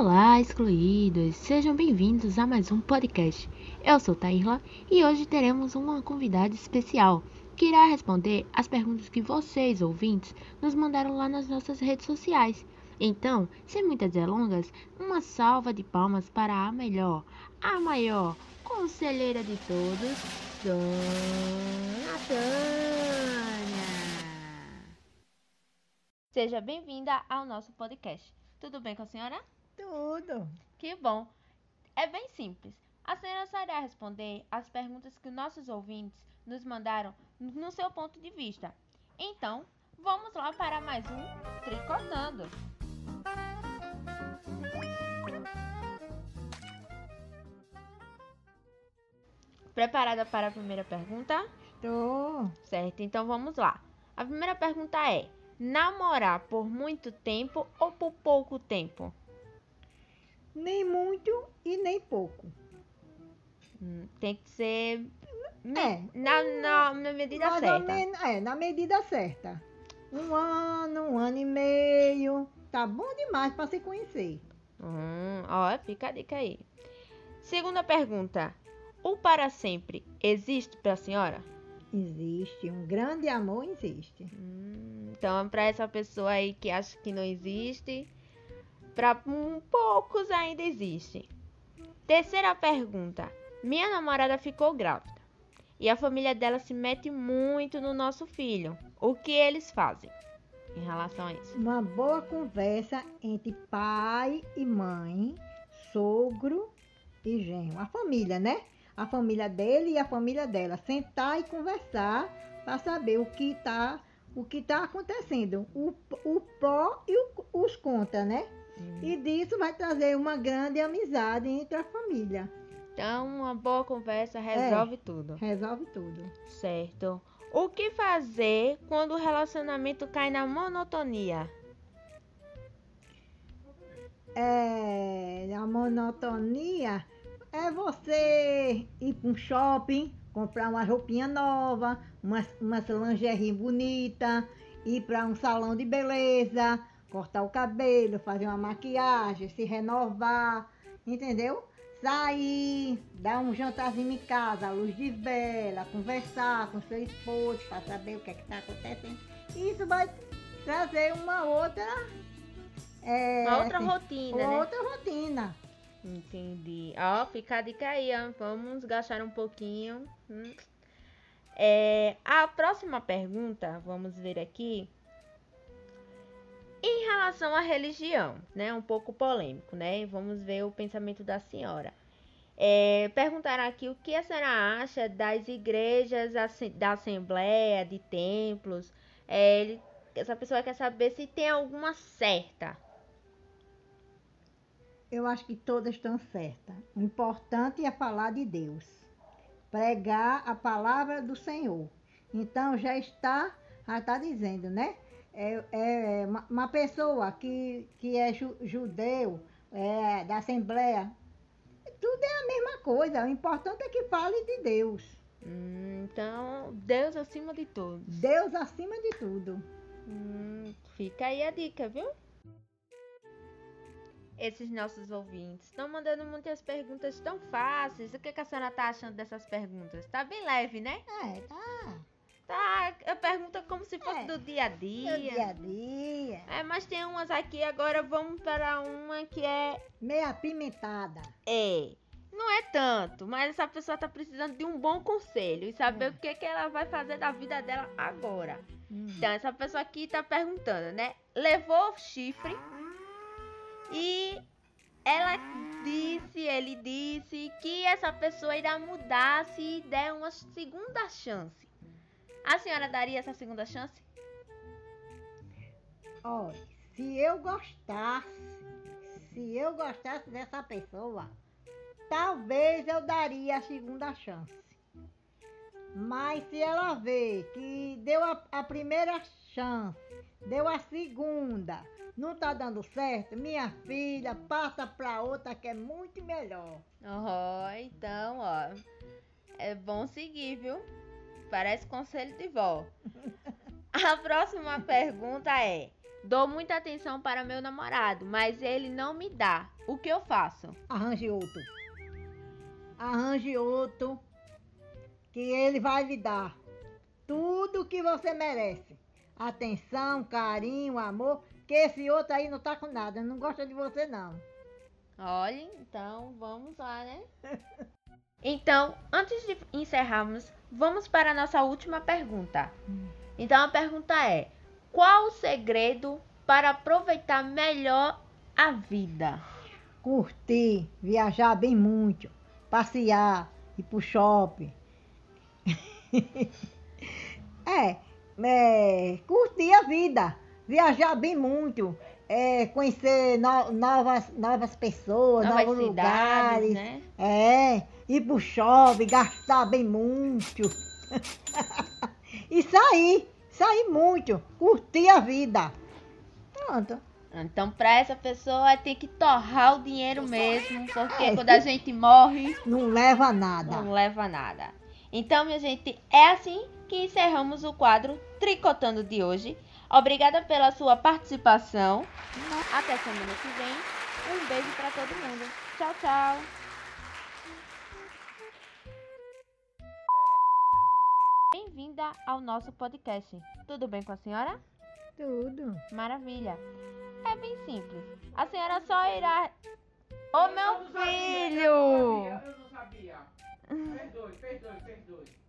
Olá, excluídos! Sejam bem-vindos a mais um podcast. Eu sou Tairla e hoje teremos uma convidada especial que irá responder as perguntas que vocês, ouvintes, nos mandaram lá nas nossas redes sociais. Então, sem muitas delongas, uma salva de palmas para a melhor, a maior conselheira de todos, Dona Tânia. Seja bem-vinda ao nosso podcast. Tudo bem com a senhora? Tudo. Que bom. É bem simples. A senhora só irá responder as perguntas que nossos ouvintes nos mandaram no seu ponto de vista. Então, vamos lá para mais um Tricotando. Preparada para a primeira pergunta? Tô. Certo, então vamos lá. A primeira pergunta é: namorar por muito tempo ou por pouco tempo? Nem muito e nem pouco. Hum, tem que ser É. na, na, na medida certa. menos, é, na medida certa. Um ano, um ano e meio. Tá bom demais para se conhecer. Hum, ó, fica a dica aí. Segunda pergunta: o para sempre existe para a senhora? Existe. Um grande amor existe. Hum, então, para essa pessoa aí que acha que não existe, para um, poucos ainda existe. Terceira pergunta: minha namorada ficou grávida e a família dela se mete muito no nosso filho. O que eles fazem em relação a isso? Uma boa conversa entre pai e mãe, sogro e genro. A família, né? A família dele e a família dela. Sentar e conversar para saber o que está o que tá acontecendo. O, o pró e o- os contra, né? E disso vai trazer uma grande amizade entre a família. Então, uma boa conversa resolve tudo. Resolve tudo. Certo. O que fazer quando o relacionamento cai na monotonia? É, a monotonia é você ir para um shopping, comprar uma roupinha nova, umas, umas lingerie bonita, ir para um salão de beleza, cortar o cabelo, fazer uma maquiagem, se renovar, entendeu? Sair, dar um jantarzinho em casa, à luz de vela, conversar com seu esposo para saber o que é está acontecendo. Isso vai trazer uma outra. é, Uma outra assim, rotina, né? Outra rotina. Entendi. Ó, fica a dica aí, ó. Vamos gastar um pouquinho. Hum. É, a próxima pergunta, vamos ver aqui. Relação à religião, né? Um pouco polêmico, né? Vamos ver o pensamento da senhora. É, aqui o que a senhora acha das igrejas, da assembleia, de templos. É, ele- essa pessoa quer saber se tem alguma certa. Eu acho que todas estão certas. O importante é falar de Deus. Pregar a palavra do Senhor. Então já está, já está dizendo, né? É, é uma, uma pessoa que, que é ju- judeu, é, da Assembleia, tudo é a mesma coisa. O importante é que fale de Deus. Hum, então, Deus acima de todos. Deus acima de tudo. Hum, fica aí a dica, viu? Esses nossos ouvintes estão mandando muitas perguntas tão fáceis. O que, que a senhora tá achando dessas perguntas? Tá bem leve, né? É, tá. Tá, a pergunta como se fosse É, do dia a dia. Meu dia a dia. É, mas tem umas aqui, agora vamos para uma que é. Meio apimentada. É. Não é tanto, mas essa pessoa tá precisando de um bom conselho e saber É. o que, que ela vai fazer da vida dela agora. Hum. Então, essa pessoa aqui tá perguntando, né? Levou chifre e ela disse, ele disse que essa pessoa irá mudar se der uma segunda chance. A senhora daria essa segunda chance? Olha, se eu gostasse, se eu gostasse dessa pessoa, talvez eu daria a segunda chance. Mas se ela vê que deu a, a primeira chance, deu a segunda, não tá dando certo, minha filha, passa pra outra que é muito melhor. Oh, então, ó. É bom seguir, viu? Parece conselho de vó. A próxima pergunta é: Dou muita atenção para meu namorado, mas ele não me dá. O que eu faço? Arranje outro. Arranje outro que ele vai lhe dar tudo que você merece. Atenção, carinho, amor, que esse outro aí não tá com nada, não gosta de você não. Olha, então vamos lá, né? Então, antes de encerrarmos, vamos para a nossa última pergunta. Então a pergunta é: qual o segredo para aproveitar melhor a vida? Curtir, viajar bem muito, passear, ir pro shopping. é, é, curtir a vida, viajar bem muito, é, conhecer no- novas, novas pessoas, Novas novos cidades, lugares. né? É, ir pro shopping, gastar bem muito. e sair, sair muito, curtir a vida. Pronto. Então, para essa pessoa tem que torrar o dinheiro mesmo, porque É. quando a gente morre, Não leva nada. não leva nada. Então, minha gente, é assim que encerramos o quadro Tricotando de hoje. Obrigada pela sua participação. Até semana que vem. Um beijo para todo mundo. Tchau, tchau. Bem-vinda ao nosso podcast. Tudo bem com a senhora? Tudo. Maravilha. É bem simples. A senhora só irá. Ô meu filho! Eu não sabia. Eu não sabia. Perdoe, perdoe, perdoe.